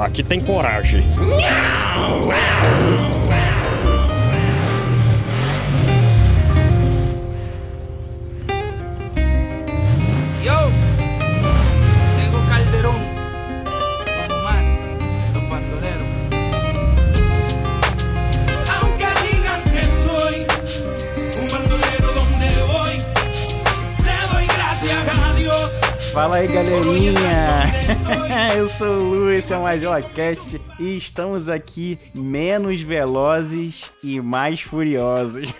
aqui tem coragem. Yo, Fala aí, galerinha! Eu sou o Lu, esse é o Major Cast e estamos aqui menos velozes e mais furiosos.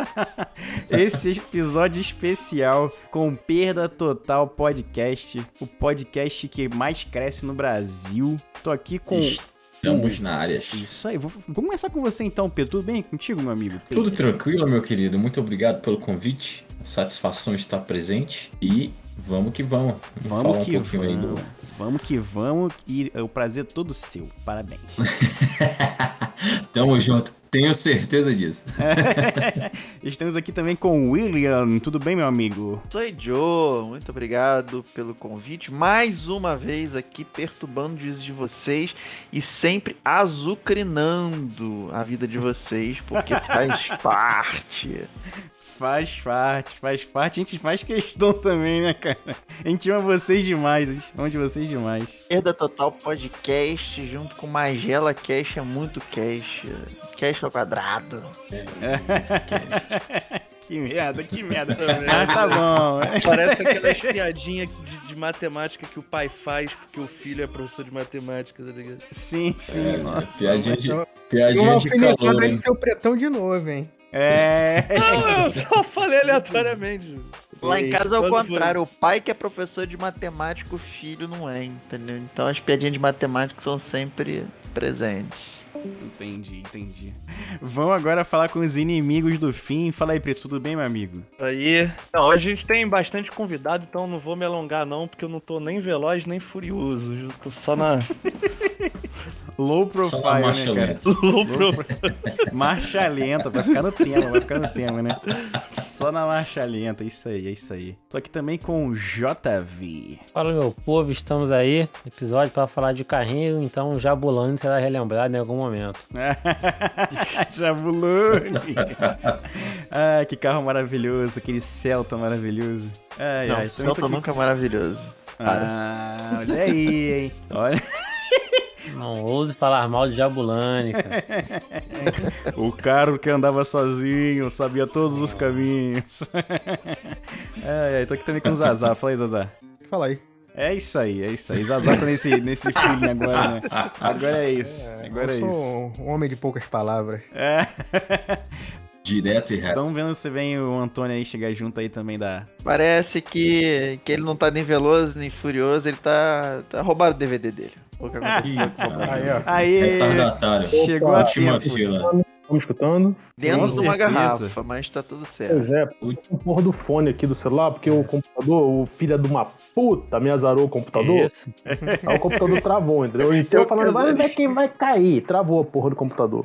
Esse episódio especial com Perda Total Podcast, o podcast que mais cresce no Brasil. Tô aqui com. Estamos na área. Isso aí, vou, vou começar com você então, Pedro. Tudo bem contigo, meu amigo? Pedro? Tudo tranquilo, meu querido. Muito obrigado pelo convite. Satisfação estar presente e vamos que vamos. Vamos falar um que pouquinho vamos. aí do. Vamos que vamos e é o prazer é todo seu. Parabéns. Tamo junto. Tenho certeza disso. Estamos aqui também com o William. Tudo bem, meu amigo? Sou Joe, muito obrigado pelo convite. Mais uma vez aqui perturbando o juízo de vocês e sempre azucrinando a vida de vocês, porque faz parte. Faz parte, faz parte. A gente faz questão também, né, cara? A gente ama vocês demais, a gente ama de vocês demais. Perda Total Podcast junto com Magela Cash é muito cash. Cash ao quadrado. que merda, que merda. Mas tá bom. é. Parece aquelas piadinhas de, de matemática que o pai faz porque o filho é professor de matemática, tá ligado? Sim, sim. É, nossa. piadinha de, piadinha de calor, hein? seu pretão de novo, hein? É. Não, eu só falei aleatoriamente. Lá em casa é o contrário, o pai que é professor de matemática, o filho não é, entendeu? Então as piadinhas de matemática são sempre presentes. Entendi, entendi. Vamos agora falar com os inimigos do fim. Fala aí, Preto, tudo bem, meu amigo? Aí. Não, hoje a gente tem bastante convidado, então não vou me alongar não, porque eu não tô nem veloz nem furioso. Eu tô só na. Low Só na profile, marcha né, cara? lenta. Marcha lenta, vai ficar no tema, vai ficar no tema, né? Só na marcha lenta, isso aí, é isso aí. Tô aqui também com o JV. Fala meu povo, estamos aí, episódio para falar de carrinho, então Jabulani será relembrado em algum momento. Jabulani. ah, que carro maravilhoso, aquele Celta maravilhoso. Ai, Não, ai, Celta nunca é maravilhoso. Ah, olha aí, hein? Olha. Não ouse falar mal de Jabulani, cara. O carro que andava sozinho, sabia todos os caminhos. ai, tô aqui também com o Zazá. Fala aí, Zazá. Fala aí. É isso aí, é isso aí. Zazá tá nesse, nesse feeling agora, né? Agora é isso. Agora é eu isso. sou um homem de poucas palavras. É. Direto e reto. Estão vendo se vem o Antônio aí chegar junto aí também da. Parece que, que ele não tá nem veloso nem furioso, ele tá, tá roubado o DVD dele. O que aconteceu. Aí, ó. Aê! Retardatário. Chegou a Última fila. Estamos escutando? Dentro de uma certeza. garrafa, mas tá tudo certo. Pois é, o porra do fone aqui do celular, porque o computador, o filho de uma puta, me azarou o computador. Isso. Aí o computador travou, entendeu? Então eu falando, vai ver quem vai cair. Travou a porra do computador.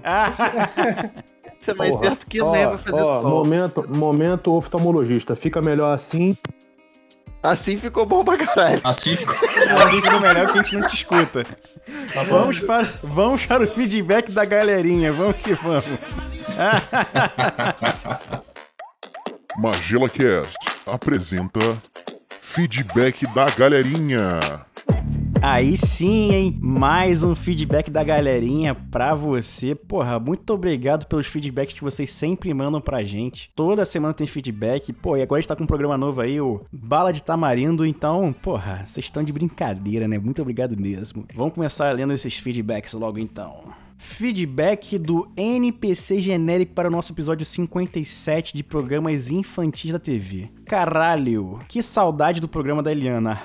Isso é mais Porra. certo que Ó, nem vai fazer ó, sol. momento, momento oftalmologista. Fica melhor assim. Assim ficou bom pra caralho. Assim ficou. Assim fica melhor que a gente não te escuta. Vamos para, vamos para o feedback da galerinha. Vamos que vamos. Magela Cast apresenta Feedback da Galerinha. Aí sim, hein? Mais um feedback da galerinha pra você. Porra, muito obrigado pelos feedbacks que vocês sempre mandam pra gente. Toda semana tem feedback. Pô, e agora a gente tá com um programa novo aí, o Bala de Tamarindo. Então, porra, vocês estão de brincadeira, né? Muito obrigado mesmo. Vamos começar lendo esses feedbacks logo então. Feedback do NPC genérico para o nosso episódio 57 de programas infantis da TV. Caralho, que saudade do programa da Eliana.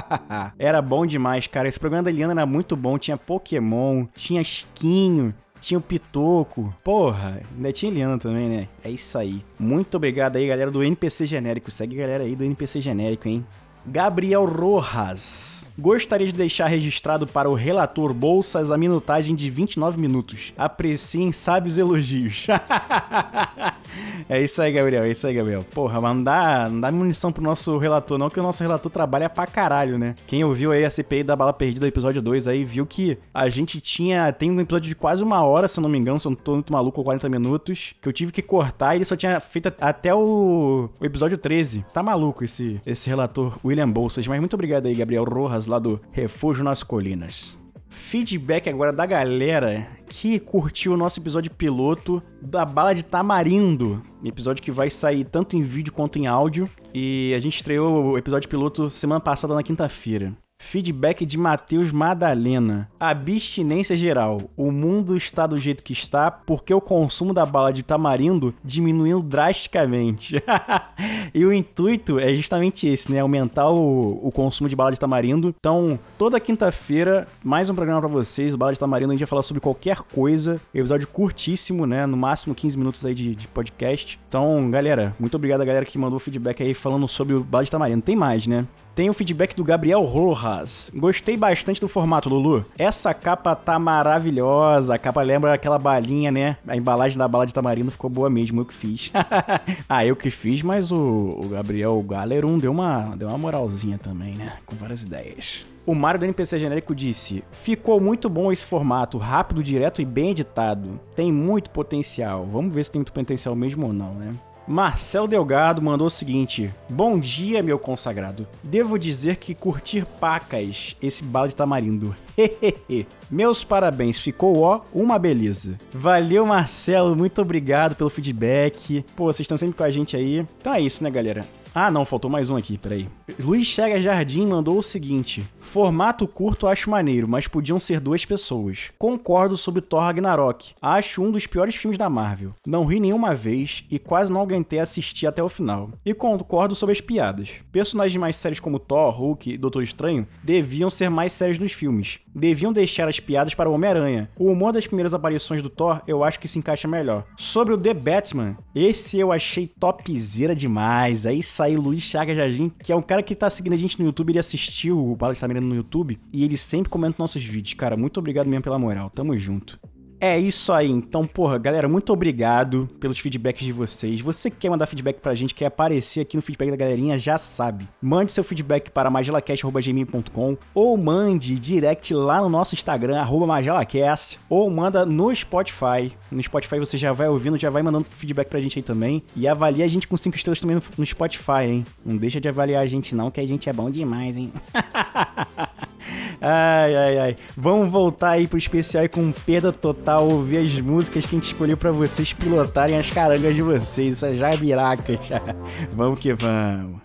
era bom demais, cara. Esse programa da Eliana era muito bom. Tinha Pokémon, tinha Chiquinho, tinha o Pitoco. Porra, ainda tinha Eliana também, né? É isso aí. Muito obrigado aí, galera do NPC genérico. Segue a galera aí do NPC genérico, hein? Gabriel Rojas. Gostaria de deixar registrado para o relator Bolsas a minutagem de 29 minutos. Apreciem sábios elogios. É isso aí, Gabriel. É isso aí, Gabriel. Porra, mas não dá, não dá munição pro nosso relator, não, que o nosso relator trabalha pra caralho, né? Quem ouviu aí a CPI da Bala Perdida, episódio 2, aí viu que a gente tinha. Tem um episódio de quase uma hora, se eu não me engano, se eu não tô muito maluco, ou 40 minutos, que eu tive que cortar e ele só tinha feito até o, o episódio 13. Tá maluco esse, esse relator William Bolsas. Mas muito obrigado aí, Gabriel Rojas, lá do Refúgio nas Colinas. Feedback agora da galera que curtiu o nosso episódio piloto da Bala de Tamarindo. Episódio que vai sair tanto em vídeo quanto em áudio. E a gente estreou o episódio piloto semana passada na quinta-feira. Feedback de Matheus Madalena. Abstinência geral. O mundo está do jeito que está porque o consumo da bala de tamarindo diminuiu drasticamente. e o intuito é justamente esse, né? Aumentar o, o consumo de bala de tamarindo. Então, toda quinta-feira, mais um programa para vocês. O Bala de Tamarindo, a gente vai falar sobre qualquer coisa. Episódio curtíssimo, né? No máximo 15 minutos aí de, de podcast. Então, galera, muito obrigado a galera que mandou feedback aí falando sobre o Bala de Tamarindo. Tem mais, né? Tem o feedback do Gabriel Rojas. Gostei bastante do formato, Lulu. Essa capa tá maravilhosa. A capa lembra aquela balinha, né? A embalagem da bala de tamarindo ficou boa mesmo, eu que fiz. ah, eu que fiz, mas o, o Gabriel Galerum deu uma, deu uma moralzinha também, né? Com várias ideias. O Mário do NPC Genérico disse: Ficou muito bom esse formato, rápido, direto e bem editado. Tem muito potencial. Vamos ver se tem muito potencial mesmo ou não, né? Marcel Delgado mandou o seguinte: Bom dia, meu consagrado. Devo dizer que curtir pacas esse bala de tamarindo. Meus parabéns, ficou ó, uma beleza. Valeu, Marcelo, muito obrigado pelo feedback. Pô, vocês estão sempre com a gente aí. Então é isso, né, galera? Ah, não, faltou mais um aqui, peraí. Luiz Chega Jardim mandou o seguinte: Formato curto acho maneiro, mas podiam ser duas pessoas. Concordo sobre Thor Ragnarok. Acho um dos piores filmes da Marvel. Não ri nenhuma vez e quase não aguentei assistir até o final. E concordo sobre as piadas. Personagens mais sérios como Thor, Hulk e Doutor Estranho deviam ser mais sérios nos filmes. Deviam deixar as piadas para o Homem-Aranha. O humor das primeiras aparições do Thor eu acho que se encaixa melhor. Sobre o The Batman, esse eu achei topzera demais. Aí saiu Luiz Chagas Jardim, que é um cara que tá seguindo a gente no YouTube, ele assistiu o Bala de Tamirano no YouTube e ele sempre comenta nossos vídeos. Cara, muito obrigado mesmo pela moral. Tamo junto. É isso aí, então, porra, galera, muito obrigado pelos feedbacks de vocês. Você que quer mandar feedback pra gente, quer aparecer aqui no feedback da galerinha, já sabe. Mande seu feedback para magelacast.gmail.com ou mande direct lá no nosso Instagram, arroba magelacast, ou manda no Spotify. No Spotify você já vai ouvindo, já vai mandando feedback pra gente aí também. E avalia a gente com 5 estrelas também no, Spotify, hein? Não deixa de avaliar a gente não, que a gente é bom demais, hein? Ai, ai, ai. Vamos voltar aí pro especial com perda total, ouvir as músicas que a gente escolheu pra vocês pilotarem as carangas de vocês, essas jabiracas. vamos que vamos.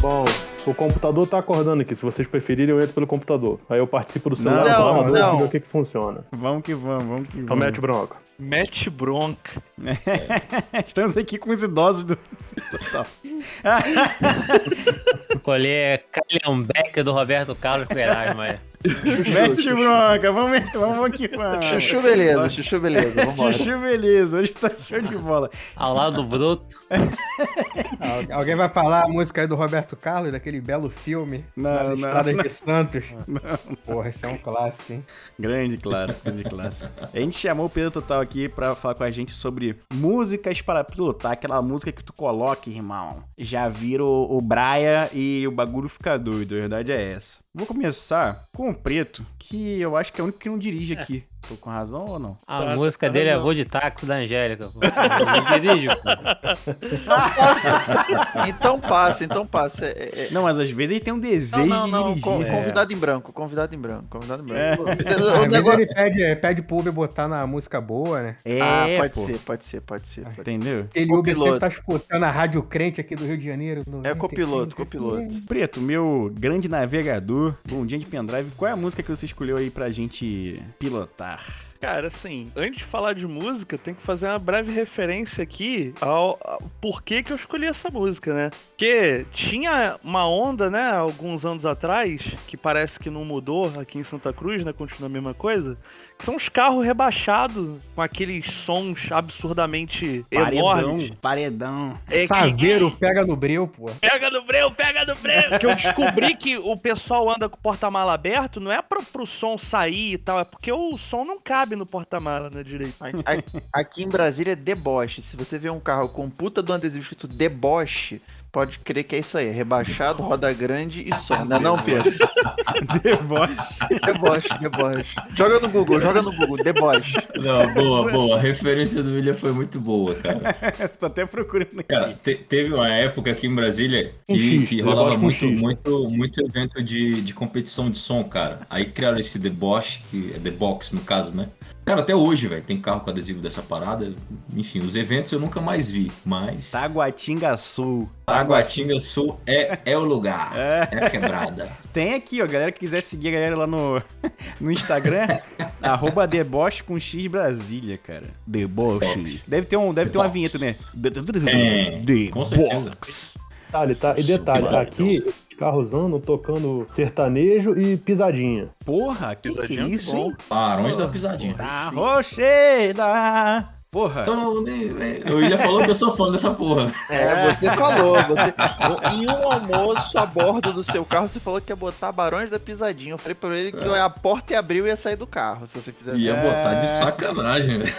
Bom, o computador tá acordando aqui. Se vocês preferirem, eu entro pelo computador. Aí eu participo do celular Não, do computador não. e digo o que que funciona. Vamos que vamos, vamos que Então vamos. mete bronca. Mete bronca. Estamos aqui com os idosos do. Total. Escolher Calhambeck do Roberto Carlos Ferraz, mas. Mete bronca, vamos, vamos que vamos. Chuchu, beleza, chuchu, beleza. Vambora. Chuchu, beleza, hoje tá show de bola. Ao lado do Bruto. Al- Alguém vai falar a música aí do Roberto Carlos, daquele belo filme Não, não, Estradas não. de Santos? Porra, esse é um clássico, hein? Grande clássico, grande clássico. A gente chamou o Pedro Total aqui pra falar com a gente sobre músicas para pilotar, aquela música que tu coloca, irmão. Já vira o, o Braia e o bagulho fica doido, a verdade é essa. Vou começar com o Preto, que eu acho que é o único que não dirige aqui. Tô com razão ou não? A Tá, música tá dele é não. Voo de Táxi da Angélica. Pô. Não dirige, pô. Então passa, então passa. É- é- Não, mas às vezes ele tem um Não, desejo não, de não. dirigir. con- É. Convidado em branco, convidado em branco, convidado em É. branco. Às O vezes negócio- ele pede, pede pro Uber botar na música boa, né? É, Ah, pode pô. ser, pode ser, pode ser. pode. Entendeu? Aquele Uber sempre tá escutando a Rádio Crente aqui do Rio de Janeiro. É copiloto, copiloto. Preto, meu grande navegador, bom dia de pendrive, qual é a música que você escolheu aí pra gente pilotar? Cara, assim, antes de falar de música, tem que fazer uma breve referência aqui ao, ao porquê que eu escolhi essa música, né? Porque tinha uma onda, né, alguns anos atrás, que parece que não mudou aqui em Santa Cruz, né? Continua a mesma coisa. Que são os carros rebaixados com aqueles sons absurdamente Paredão, enormes. paredão. É que- Saveiro pega no breu, pô. Pega no breu, pega no breu! Que eu descobri que o pessoal anda com o porta-mala aberto, não é pro, pro som sair e tal, é porque o som não cabe no porta-mala, né, direito. A- Aqui em Brasília é deboche. Se você vê um carro com puta do adesivo escrito deboche, pode crer que é isso aí. é Rebaixado, roda grande e som. Não é não, Pedro? Deboche. Deboche, deboche. Joga no Google, joga no Google, deboche. Não, boa, boa. A referência do William foi muito boa, cara. Tô até procurando aqui. Cara, te- teve uma época aqui em Brasília que, X, que rolava muito, muito, muito evento de, de competição de som, cara. Aí criaram esse deboche, que é The Box no caso, né? Cara, até hoje, velho, tem carro com adesivo dessa parada. Enfim, os eventos eu nunca mais vi, mas. Taguatinga Sul. Taguatinga Sul é, é o lugar. É. É a quebrada. Tem aqui, ó. Galera que quiser seguir a galera lá no, no Instagram, arroba deboche com X Brasília, cara. Deboche. Deve ter, um, deve ter uma vinheta, né? É, com certeza. Detalhe, tá? E detalhe, tá aqui, andam tocando sertanejo e pisadinha. Porra, que, que é Pisadinha, isso, hein? Barões da Pisadinha. Tá rocheda. Porra. O William falou que eu sou fã dessa porra. É, você falou. Você, em um almoço a bordo do seu carro, você falou que ia botar Barões da Pisadinha. Eu falei pra ele que a porta ia abrir e ia sair do carro, se você fizesse. Ia botar de sacanagem, velho.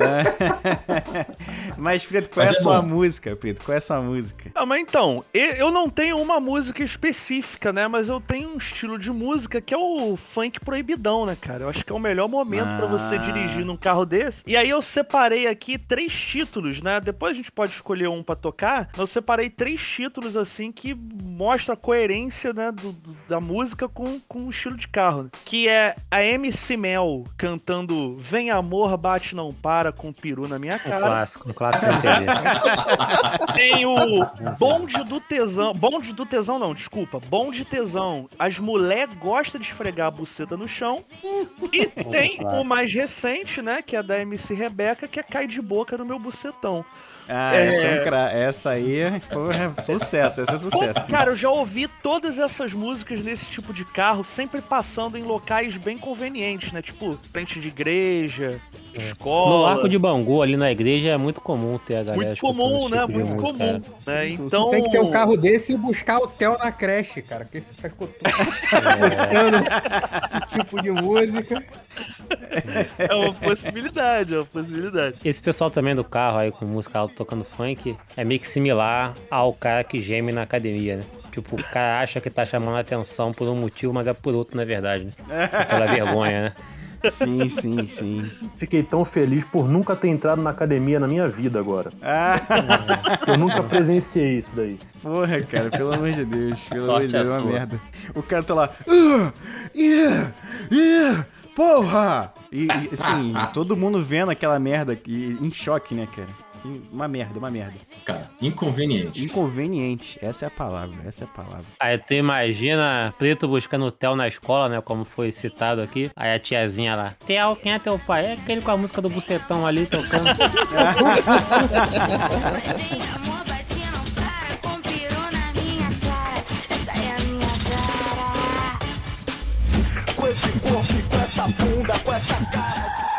Mas, Preto, qual Mas é a é sua bom. música, Preto? Qual é a sua música? Ah, mas então, eu não tenho uma música específica, né? Mas eu tenho um estilo de música que é o funk proibidão, né, cara? Eu acho que é o melhor momento pra você Ah. dirigir num carro desse. E aí eu separei aqui três títulos, né? Depois a gente pode escolher um pra tocar. mas Eu separei três títulos, assim, que mostram a coerência, né, do- do- da música com, com o estilo de carro. né? Que é a MC Mel cantando Vem Amor, Bate Não Para com peru na minha Um cara. clássico, um clássico da TV. Tem o bonde do tesão. Bonde do tesão, não, desculpa. Bonde tesão. As mulher gostam de esfregar a buceta no chão. E tem o mais recente, né? Que é da MC Rebeca, que é cai de boca no meu bucetão. Ah, essa, é um cra- essa aí, porra, sucesso. Essa é sucesso. Cara, eu já ouvi todas essas músicas nesse tipo de carro, sempre passando em locais bem convenientes, né? Tipo, frente de igreja, escola. No Arco de Bangu, ali na igreja, é muito comum ter a galera Muito comum, esse né? tipo de Muito música, comum. é. Né? Tu Então. tem que ter um carro desse e buscar hotel na creche, cara. Porque você tá escutando esse tipo de música. É uma possibilidade, é uma possibilidade. Esse pessoal também do carro aí com música alta tocando funk é meio que similar ao cara que geme na academia, né? Tipo, o cara acha que tá chamando a atenção por um motivo, mas é por outro, na verdade, né? Pela vergonha, né? Sim, sim, sim. Fiquei tão feliz por nunca ter entrado na academia na minha vida agora. Ah, Eu nunca presenciei isso daí. porra, cara, pelo amor de Deus. Pelo Sorte amor de Deus, é uma sua. merda. O cara tá lá. "Ah, yeah, yeah, porra! E, e, assim, todo mundo vendo aquela merda aqui, em choque, né, cara? Uma merda, uma merda. Cara, inconveniente. Inconveniente. Essa é a palavra, essa é a palavra. Aí tu imagina Preto buscando o Theo na escola, né? Como foi citado aqui. Aí a tiazinha lá, Theo, quem é teu pai? É aquele com a música do Bucetão ali tocando. Com esse corpo e com essa bunda, com essa cara.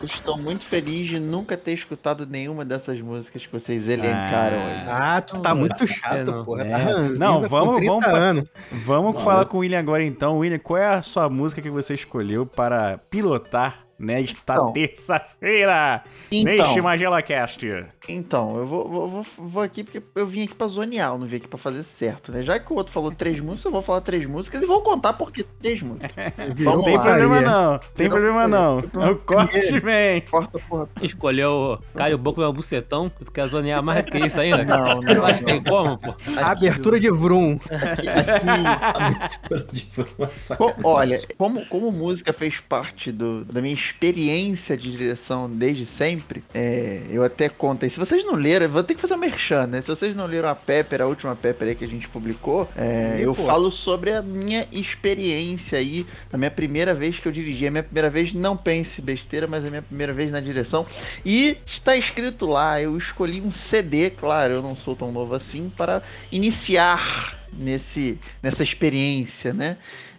Eu estou muito feliz de nunca ter escutado nenhuma dessas músicas que vocês elencaram aí. Ah, tu tá muito chato, não. porra. É. Tá Não, vamos- 30 vamos pra- anos. Vamos falar com o William agora então. William, qual é a sua música que você escolheu para pilotar nesta Então. terça-feira Então. neste MagelaCast? Então, eu vou, vou, vou, vou aqui porque eu vim aqui pra zonear, eu não vim aqui pra fazer certo, né? Já que o outro falou três músicas, eu vou falar três músicas e vou contar por que três músicas. Não tem lá. problema putaria. não, tem Virou problema não. O corte vem. Corta, porra. Escolheu Calha o Boco meu Bucetão. Tu quer zonear mais do que isso ainda? Não, não, Mas tem como, pô? Abertura de Vroom. Aqui, aqui- De Co- olha, como, como música fez parte do- da minha experiência de direção desde sempre, é, eu até conto aí. Se vocês não leram, vou ter que fazer um merchan, né? Se vocês não leram a Pepper, a última Pepper aí que a gente publicou, é, eu pô. falo sobre a minha experiência aí, a minha primeira vez que eu dirigi, a minha primeira vez, não pense besteira, mas a minha primeira vez na direção. E está escrito lá, eu escolhi um CD, claro, eu não sou tão novo assim, para iniciar nesse, nessa experiência, né?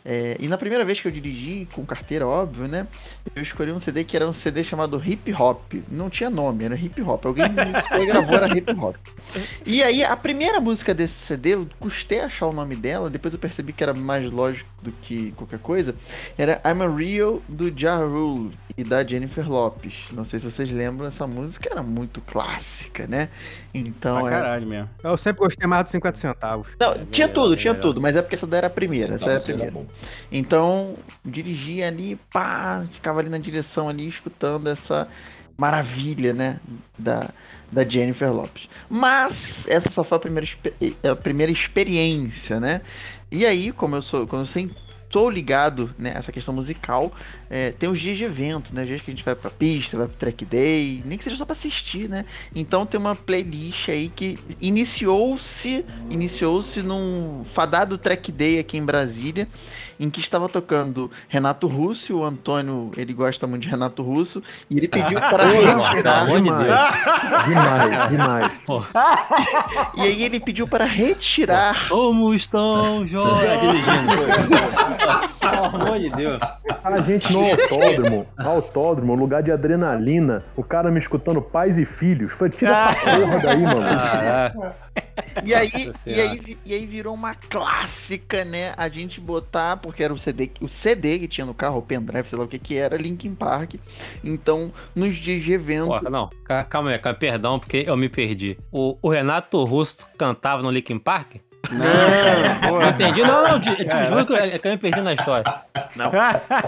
É, e na primeira vez que eu dirigi, com carteira, óbvio, né? Eu escolhi um CD que era um CD chamado Hip Hop. Não tinha nome, era Hip Hop. Alguém me gravou, era Hip Hop. E aí, a primeira música desse CD, eu custei achar o nome dela, depois eu percebi que era mais lógico do que qualquer coisa. Era I'm a Real, do Ja Rule e da Jennifer Lopes. Não sei se vocês lembram, essa música era muito clássica, né? Então, Pra é- caralho mesmo. Eu sempre gostei mais dos 50 centavos. não, tinha melhor, tudo, é tinha melhor. tudo, mas é porque essa daí era a primeira, essa era a primeira. bom. Então, dirigia ali, pá, ficava ali na direção ali, escutando essa maravilha, né, da, da Jennifer Lopes. Mas, essa só foi a primeira, a primeira experiência, né? E aí, como eu sou, como eu sempre sou ligado né, essa questão musical, é, tem os dias de evento, né? Dias que a gente vai pra pista, vai pro track day, nem que seja só pra assistir, né? Então tem uma playlist aí que iniciou-se, iniciou-se num fadado track day aqui em Brasília, em que estava tocando Renato Russo, o Antônio, ele gosta muito de Renato Russo, e ele pediu para retirar. amor de Deus. Demais, demais. E aí ele pediu para retirar Somos tão jovens. dirigindo. Pelo amor de Deus. A gente no autódromo, autódromo, lugar de adrenalina, o cara me escutando pais e filhos. Foi, tira essa porra daí, mano. Caraca. E aí, e, aí, e aí virou uma clássica, né? A gente botar, porque era o CD, o CD que tinha no carro, o pendrive, sei lá o que que era, Linkin Park. Então, nos dias de evento. Porra, não, ca- calma aí, calma, perdão, porque eu me perdi. O, o Renato Russo cantava no Linkin Park? Não, Não entendi, não, não, te, te juro que eu, é que eu me perdi na história.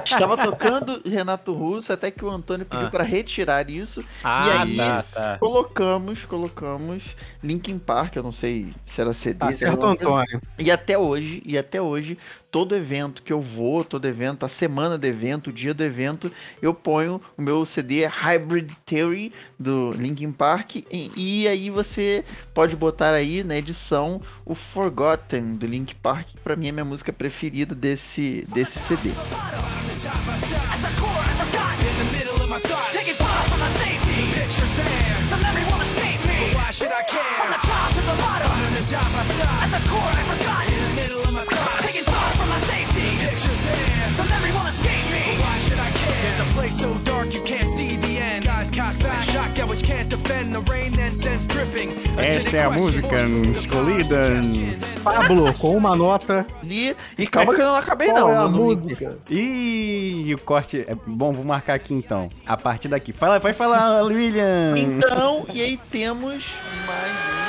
Estava tocando Renato Russo, até que o Antônio pediu Ah. para retirar isso. Ah, e aí, tá, tá. colocamos, colocamos Linkin Park, eu não sei se era CD, Tá se era certo, alguma coisa Antônio. E até hoje, e até hoje, todo evento que eu vou, todo evento, a semana do evento, o dia do evento, eu ponho o meu CD Hybrid Theory do Linkin Park e, e aí você pode botar aí na edição o Forgotten do Linkin Park, que pra mim é minha música preferida desse, desse CD. From the top to the bottom, the I stop. At the core I forgot. In the middle from every won't escape me. Why should I care? There's a place so dark you can't see the end. Skies cocked back, shotgun which can't defend. The rain then sends dripping. Esta é a música escolhida. Pablo, com uma nota. E, e calma que eu não acabei Qual não. é a não- música? Ih, o corte. É bom, vou marcar aqui então. A partir daqui. Fala, vai falar, William. Então, e aí temos mais um.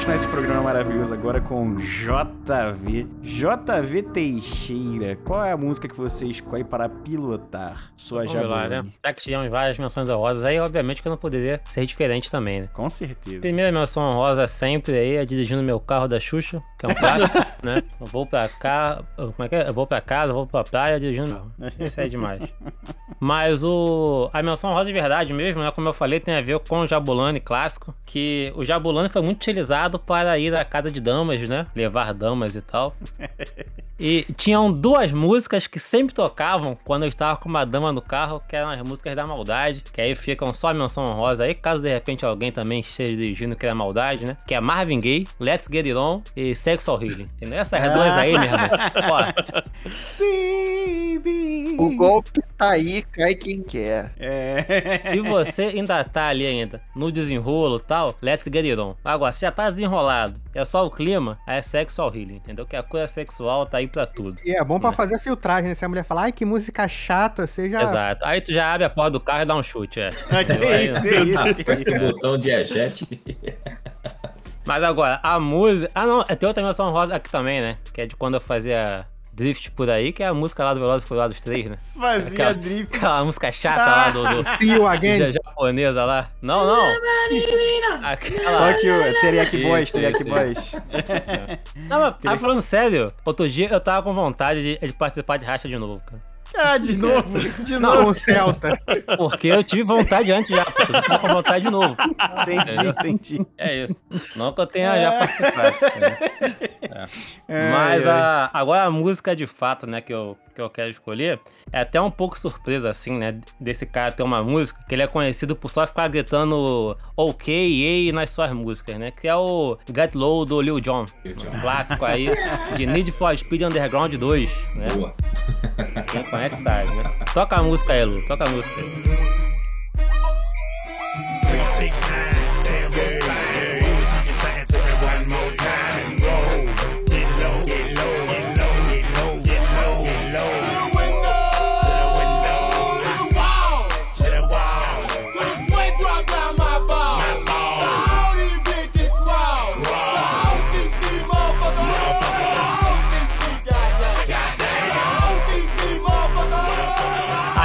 Continuar esse programa maravilhoso agora com JV. JV Teixeira, qual é a música que você escolhe para pilotar sua lá, né? Jabulani? Já que tivemos várias menções honrosas, aí obviamente que eu não poderia ser diferente também, né? Com certeza. Primeira menção honrosa sempre aí é dirigindo meu carro da Xuxa, que é um clássico, né? Eu vou pra cá, como é que é? Eu vou pra casa, eu vou pra praia dirigindo carro. Isso é demais. Mas o a menção honrosa de verdade mesmo, né? Como eu falei, tem a ver com o Jabulani clássico, que o Jabulani foi muito utilizado para ir à casa de damas, né? Levar damas e tal. E tinham duas músicas que sempre tocavam quando eu estava com uma dama no carro, que eram as músicas da maldade, que aí ficam só a menção honrosa aí, caso de repente alguém também esteja dirigindo que é maldade, né? Que é Marvin Gaye, Let's Get It On e Sexual Healing, entendeu? Essas duas aí, meu irmão. Ó, Baby. O golpe tá aí, cai quem quer. É. se você ainda tá ali ainda, no desenrolo e tal, Let's Get It On. Agora, se já tá desenrolado, é só o clima, aí é Sexual Healing, entendeu? Que a coisa sexual tá aí pra tudo. E é bom pra fazer a filtragem, né? Se a mulher falar, ai, que música chata, você já. Exato. Aí tu já abre a porta do carro e dá um chute, é. Ah, que isso, que isso, que isso. o botão. Mas agora, a música. Ah, não, tem outra menção rosa aqui também, né? Que é de quando eu fazia Drift por aí, que é a música lá do Velozes e Furiosos 3, né? Fazia Aquela- drift. Aquela música chata lá do, do ja- japonesa lá. Não, não. Aquela... Toque o Teriyaki Boys, isso, Boys. Não, mas aí falando sério, outro dia eu tava com vontade de, de participar de racha de novo, cara. Ah, de novo, de Não. novo. Celta. Porque eu tive vontade antes já, porque eu tava com vontade de novo. Entendi, entendi. É isso. Não que eu tenha já participado. É. Mas a, agora a música de fato, né, que eu, que eu quero escolher, é até um pouco surpresa, assim, né, desse cara ter uma música que ele é conhecido por só ficar gritando ok, ei nas suas músicas, né, que é o Get Low do Lil Jon. Lil Jon. Um clássico aí de Need for Speed Underground 2, né? Boa. Quem conhece sabe, né? Toca a música aí, Lu, toca a música aí.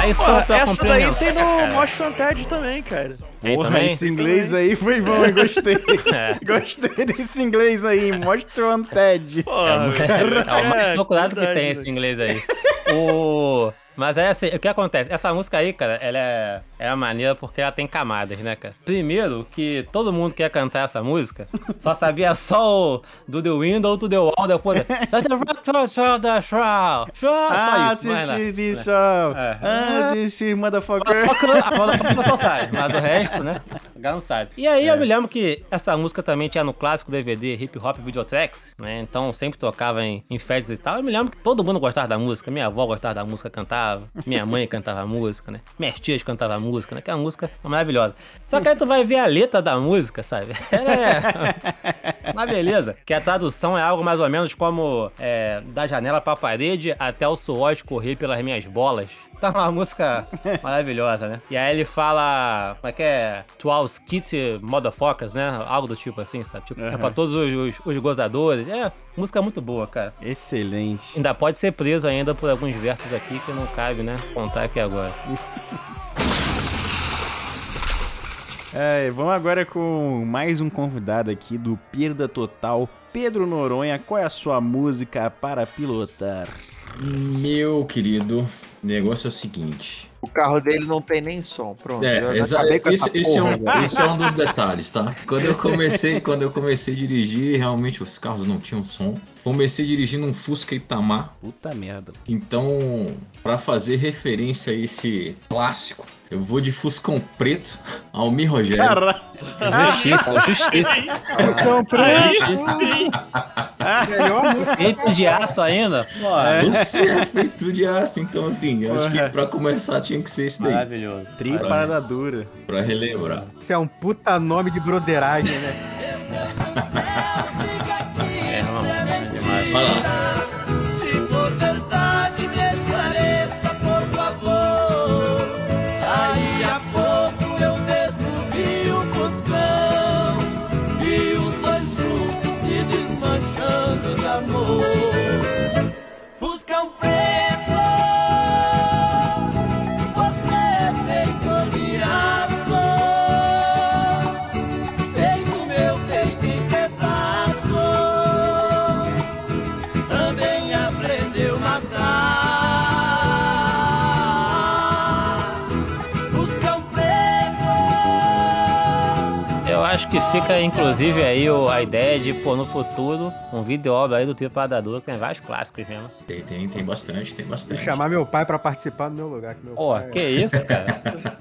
Aí Pô, só pra essa daí complementar. tem no. Most Wanted também, cara. Tem Porra, também? esse inglês aí foi bom, hein? Gostei. É. Gostei desse inglês aí. Mostra o Ted. Porra, É o mais É, procurado que verdade, tem esse inglês aí. O... Mas é assim, o que acontece? Essa música aí, cara, ela é, é maneira porque ela tem camadas, né, cara? Primeiro, que todo mundo que ia cantar essa música só sabia só o do The Window to the Wall, depois. Let the rock throw the shroud. Shroud, Ah, this this É. Ah, this motherfucker. A motherfucker só sabe, mas o resto, né? O cara não sabe. E aí eu me lembro que essa música também tinha no clássico DVD Hip Hop Videotracks, né? Então sempre tocava em, em festas e tal. Eu me lembro que todo mundo gostava da música. Minha avó gostava da música, cantava. Minha mãe cantava a música, né? Minhas tias cantavam a música, né? Que a música é maravilhosa. Só que aí tu vai ver a letra da música, sabe? É uma beleza. Que a tradução é algo mais ou menos como é, da janela pra parede até o suor escorrer pelas minhas bolas. Tá uma música maravilhosa, né? E aí ele fala. Como é que é? To all skit motherfuckers, né? Algo do tipo assim, sabe? Tipo, é pra todos os, os- os gozadores. É, música muito boa, cara. Excelente. Ainda pode ser preso ainda por alguns versos aqui que não cabe, né? Contar aqui agora. É, vamos agora com mais um convidado aqui do Perda Total. Pedro Noronha, qual é a sua música para pilotar? Meu querido, o negócio é o seguinte. O carro dele não tem nem som. Pronto. É, com esse, essa esse é um, esse é um dos detalhes, tá? Quando eu comecei, quando eu comecei a dirigir, realmente os carros não tinham som. Comecei dirigindo um Fusca Itamar, Puta merda. então para fazer referência a esse clássico, eu vou de Fuscão Preto, Almir Rogério. Caralho. Justiça, justiça. Estão pretos. Melhor música. Feito de aço ainda? Você é feito de aço, então assim, eu acho que pra começar tinha que ser esse daí, Maravilhoso. Tri parada dura. pra relembrar. Isso é um puta nome de broderagem, né? É, irmão. é demais. Vai lá. Fica, inclusive, aí o- a ideia de, pô, no futuro, um vídeo obra aí do Trio Padador, que tem vários clássicos mesmo. Tem, tem, tem bastante, tem Vou bastante. chamar meu pai pra participar do meu lugar. Que meu Pô, pai, que isso, cara?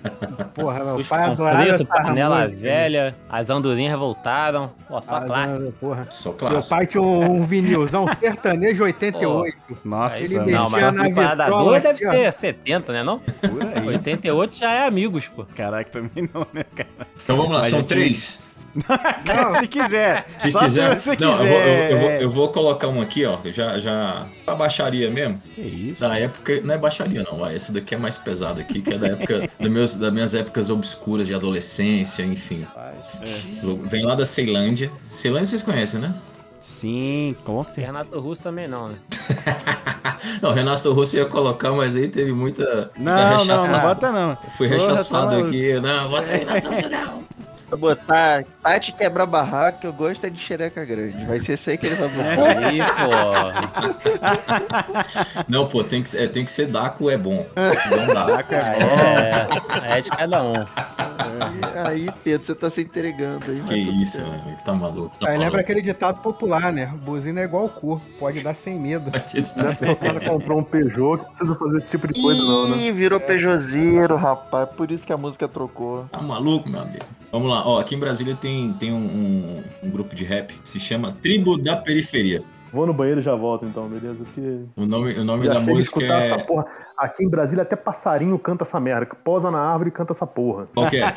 Porra, meu Os pai adorava panela música. velha, as andorinhas voltaram. Pô, só Ah, clássico. Porra. Só Meu clássico. pai tinha um, um vinilzão sertanejo 88. Nossa, Ele Não, mas na Padador deve aqui, ó. ser 70, né não? por aí. 88 já é amigos, pô. Caraca, também não, né, cara? Então vamos lá, Mas são já três. se quiser. Se Só quiser. se você não, quiser. eu vou, eu, eu vou, é. eu vou colocar um aqui, ó. Já, já. Pra baixaria mesmo. Que isso? Da época. Não é baixaria, não, vai. Esse daqui é mais pesado aqui, que é da época. dos meus, das minhas épocas obscuras de adolescência, enfim. Vem lá da Ceilândia. Ceilândia vocês conhecem, né? Sim, com certeza. Renato Russo também não, né? Não, Renato Russo ia colocar, mas aí teve muita. muita Não, não, não bota não. Fui Porra, rechaçado tá aqui. Não, bota Renato Russo não. Vou botar Tati quebra barraco, eu gosto é de xereca grande. Vai ser esse aí que ele vai botar. Aí, pô. Não, pô, tem que, ser- é, tem que ser Daco é bom. Não dá. Caraca, é bom. É, é de cada um. Aí, Pedro, você tá se entregando aí. Que isso, mano. Tá maluco. Tá Aí lembra aquele ditado popular, né? Buzina é igual cu, pode dar sem medo. Não é o cara comprou um Peugeot que precisa fazer esse tipo de coisa, não, né? Ih, virou pejozeiro, rapaz. Por isso que a música trocou. Tá maluco, meu amigo? Vamos lá, ó, aqui em Brasília tem, tem um, um- um grupo de rap que se chama Tribo da Periferia. Vou no banheiro e já volto então, beleza? Porque. O nome, o nome Já da música escutar é. essa porra. Aqui em Brasília até passarinho canta essa merda. que Posa na árvore e canta essa porra. Qual que é?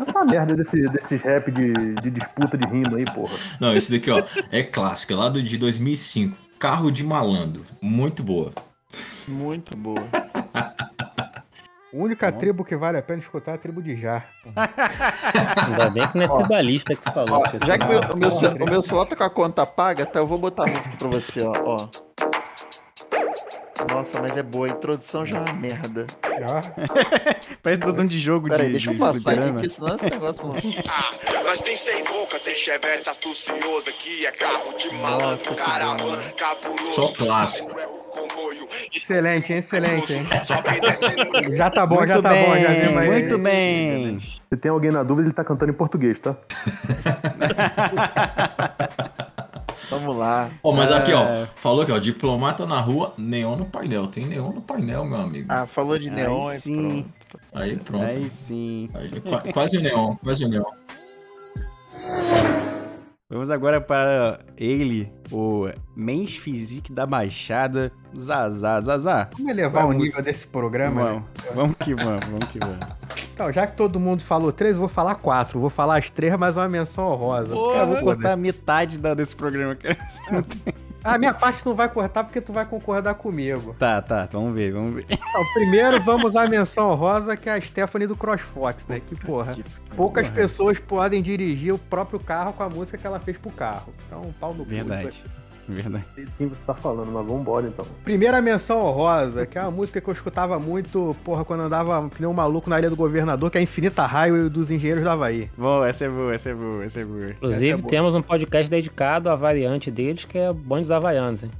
Essa merda desse, desses rap de, de disputa de rima aí, porra. Não, esse daqui, ó, é clássico, é lá do, de 2005. Carro de Malandro. Muito boa. Muito boa. A única tribo que vale a pena escutar é a tribo de Já. Ainda bem que não é tribalista que tu falou. Ó, porque já que senão- o meu, o meu celular tá com a conta paga, tá, eu vou botar a música pra você, ó. ó. Nossa, mas é boa. A introdução já é uma merda. Já. Parece introdução de jogo Peraí, de, deixa eu de passar aqui, porque senão esse negócio não... Nós tem seis boca, tem chevette astucioso aqui, é carro de malandro, que caramba, cabuloso. Só clássico. É Excelente, hein? Excelente, hein? Já tá bom, já tá bom, já muito bem. Se tem alguém na dúvida, ele tá cantando em português, tá? Vamos lá. Ó, mas aqui, É. ó, falou aqui, ó, diplomata na rua, neon no painel. Tem neon no painel, meu amigo. Ah, falou de neon Aí sim. pronto. Aí pronto. Aí sim. Aí, qua- quase o neon, quase o neon. Vamos agora para ele, o Mens Physique da Baixada, Zazá. Zazá, Vamos elevar o Vamos. nível desse programa, né? vamos, vamos que vamos, vamos que vamos. Então, já que todo mundo falou três, eu vou falar quatro. Vou falar as três, mas uma menção honrosa. Cara, eu vou cortar metade da- desse programa, cara. Não tem- A minha parte não vai cortar porque tu vai concordar comigo. Tá, tá, vamos ver, vamos ver. Então, primeiro vamos à menção honrosa, que é a Stephanie do CrossFox, né? Que, porra, poucas Porra. pessoas podem dirigir o próprio carro com a música que ela fez pro carro. Então, pau no cu. Verdade, verdade. Sei de quem você tá falando, mas vambora então. Primeira menção honrosa, que é uma música que eu escutava muito, porra, quando andava que nem um maluco na Ilha do Governador, que é a Infinita Raio dos Engenheiros do Havaí. Bom, essa é boa, essa é boa, essa é boa. Inclusive, é boa. temos um podcast dedicado à variante deles, que é Bondes Havaianos, hein?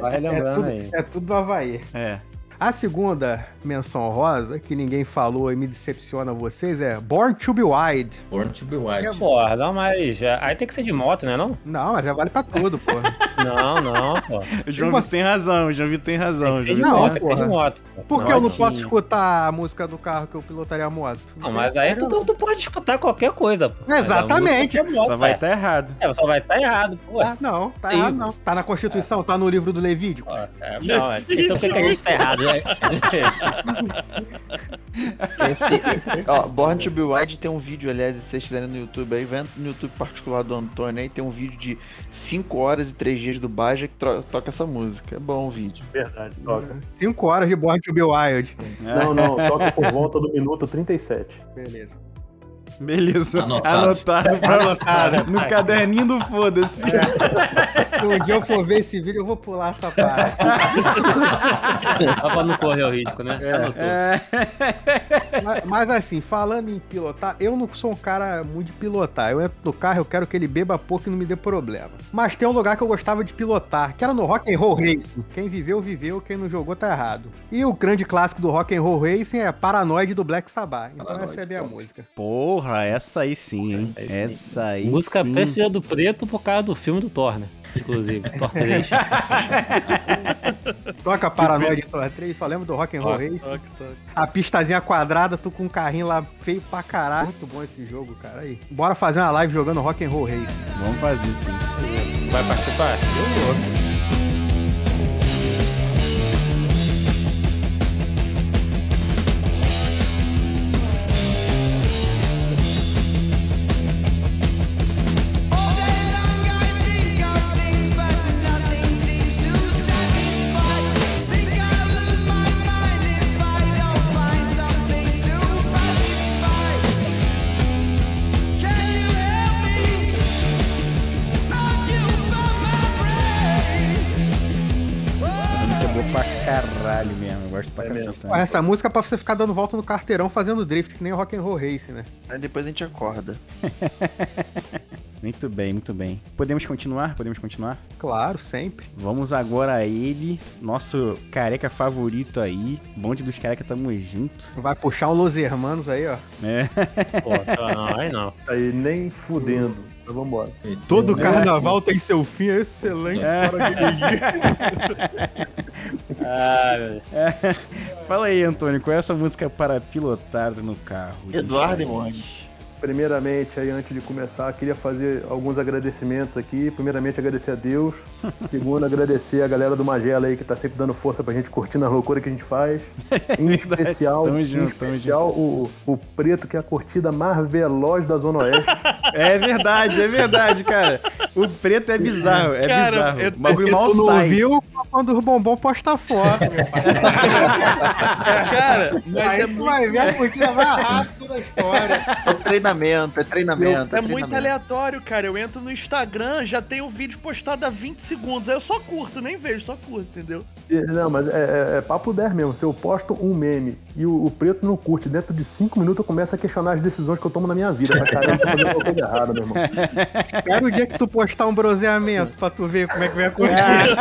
Vai É lembrando tudo, aí. é tudo do Havaí. É. A segunda menção honrosa, que ninguém falou e me decepciona vocês, é Born to be Wild. Born to be White. Porra, não, mas aí tem que ser de moto, né não? Não, mas é vale pra tudo, porra. Não, não, pô. O João Vitor tem razão, o João Vitor tem razão. Tem que ser Não, moto, tem de moto. Por que eu não posso escutar a música do carro que eu pilotaria a moto? Não, mas aí tu, tu, tu pode escutar qualquer coisa, pô. Exatamente. música é moto, Só vai estar errado. É, só vai estar errado, pô. Ah, não, tá Sim. errado não. Tá na Constituição, tá no livro do Levítico. É, não, é, então o que, que a gente tá errado? né? Esse, ó, Born to be Wild tem um vídeo, aliás, se vocês estiverem no YouTube aí, vendo no YouTube particular do Antônio aí, tem um vídeo de 5 horas e 3 dias do Baja que toca essa música. É bom o vídeo. Verdade, toca. Cinco horas de Born to be Wild. Não, não, toca por volta do minuto 37. Beleza. Beleza. Anotado. Anotado, pra anotar. No caderninho do foda-se. Se um dia eu for ver esse vídeo, eu vou pular essa parte. Só pra não correr o risco, né? Anotou. É. mas, mas assim, falando em pilotar, eu não sou um cara muito de pilotar. Eu entro no carro, eu quero que ele beba pouco e não me dê problema. Mas tem um lugar que eu gostava de pilotar, que era no Rock and Roll Racing. Quem viveu, viveu. Quem não jogou, tá errado. E o grande clássico do Rock and Roll Racing é Paranoid do Black Sabbath. Então Paranoid, essa é a minha top. música. Porra, essa aí sim, hein? Aí sim. Essa aí Música sim. Preto do Preto por causa do filme do Thor, né? Inclusive, Thor 3. Toca Paranoid de Thor 3, só lembro do Rock and Roll Racing. Toque, toque. A pistazinha quadrada, tu com um carrinho lá feio pra caralho. Muito bom esse jogo, cara. Aí. Bora fazer uma live jogando Rock and Roll Racing. Vamos fazer sim. Vai participar? Eu vou. Essa música é pra você ficar dando volta no carteirão fazendo drift, que nem o Rock and Roll Race, né? Aí depois a gente acorda. Muito bem, muito bem. Podemos continuar? Podemos continuar? Claro, sempre. Vamos agora a ele, nosso careca favorito aí. Bonde dos careca, tamo junto. Vai puxar um Los Hermanos aí, ó. É. Pô, não, aí não. Aí nem fudendo. Então vambora. Todo É. carnaval tem seu fim, é excelente. É. Ah, Deus. Fala aí, Antônio, qual é a sua música para pilotar no carro? Eduardo e gente. Primeiramente, aí antes de começar, queria fazer alguns agradecimentos aqui. Primeiramente, agradecer a Deus. Segundo, agradecer a galera do Magela aí que tá sempre dando força pra gente curtir nas loucuras que a gente faz. Em verdade. especial, Tamo em junto, tamo especial o, o Preto, que é a curtida mais veloz da Zona Oeste. É verdade, é verdade, cara. O preto é bizarro, é Cara, bizarro. eu- o bagulho mal tu não sai. viu quando o bombom posta foto, meu pai. Cara, mas Aí é tu muito, vai ver a curtida mais rápida da história. É treinamento, é treinamento. é muito treinamento. aleatório, cara. Eu entro no Instagram, já tem o vídeo postado há 20 segundos. Aí eu só curto, nem vejo, só curto, entendeu? E- Não, mas é, é- é papo 10 mesmo. Se eu posto um meme e o, o Preto não curte, dentro de 5 minutos eu começo a questionar as decisões que eu tomo na minha vida. Pra caramba, eu tô fazendo coisa errada, meu irmão. Pega o dia que tu postar um bronzeamento pra tu ver como é que vai acontecer.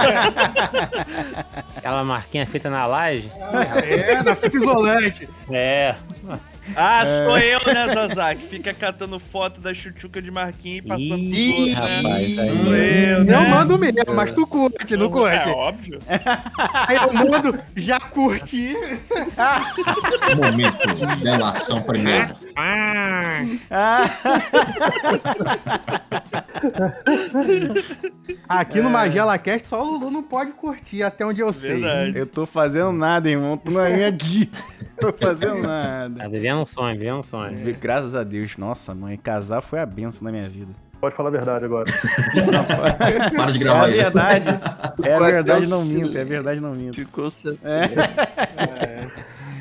Aquela marquinha feita na laje. É, na fita isolante. É. Ah, sou eu, né, Zazak? Fica catando foto da chuchuca de Marquinhos e passando Ih, outro, né? rapaz, aí. Sou eu, né? Eu mando mesmo, mas tu curte, não curte? É óbvio. Aí eu mando, já curti. Momento de delação primeiro. Aqui no Magela Cast só o Lulu não pode curtir, até onde eu sei. Verdade. Eu tô fazendo nada, irmão. Tô na minha aqui. tô fazendo nada. Tá vivendo um sonho, vivendo um sonho. Graças a Deus. Nossa, mãe, casar foi a benção na minha vida. Pode falar a verdade agora. Para de É gravar a aí. verdade. É a verdade, não minto. É a verdade, não minto. Ficou certo.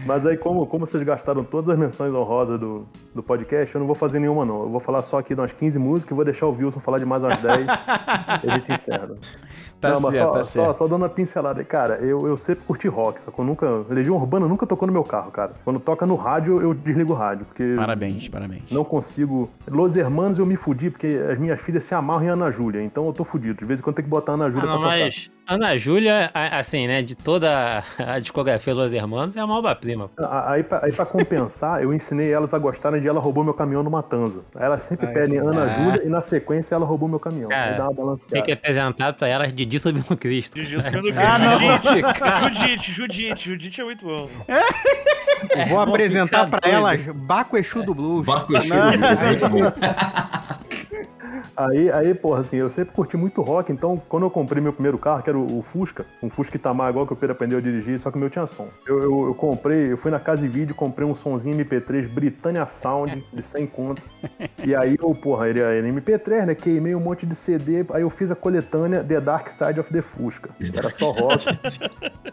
Mas aí, como, como vocês gastaram todas as menções honrosas do, do podcast, eu não vou fazer nenhuma, não. Eu vou falar só aqui de umas 15 músicas e vou deixar o Wilson falar de mais umas 10 e a gente encerra. Tá não, mas certo, só, tá só, certo. só dando uma pincelada. aí, Cara, eu, eu sempre curti rock, sacou? Nunca, Legião Urbana nunca tocou no meu carro, cara. Quando toca no rádio, eu desligo o rádio, porque Parabéns, parabéns. não consigo. Los Hermanos eu me fudi, porque as minhas filhas se amarram em Ana Júlia, então eu tô fudido. De vez em quando tem que botar Ana Ah, Júlia não, pra tocar. Ana Júlia, assim, né, de toda a discografia dos Hermanos, é a maior prima. A- Aí pra, aí pra compensar, eu ensinei elas a gostarem de Ela Roubou Meu Caminhão no Matanza. Aí elas sempre Ai, pedem Ana ah. Júlia e na sequência Ela Roubou Meu Caminhão. Cara, dá uma Tem que apresentar pra elas Didi subindo Cristo. Jiu-jitsu pelo Ah, não. Judite, Judite, Judite é muito bom. Eu vou apresentar pra doido. elas Baco Exu do Blues. Barco Exu, muito bom. Aí, aí, porra, assim, eu sempre curti muito rock, então quando eu comprei meu primeiro carro, que era o, o Fusca, um Fusca Itamar, igual que o Pedro aprendeu a dirigir, só que o meu tinha som. Eu, eu, eu comprei, eu fui na casa de vídeo, comprei um sonzinho MP3 Britannia Sound de 100 conto. E aí eu, porra, ele era MP3, né? Queimei um monte de CD, aí eu fiz a coletânea The Dark Side of the Fusca. Era só rock.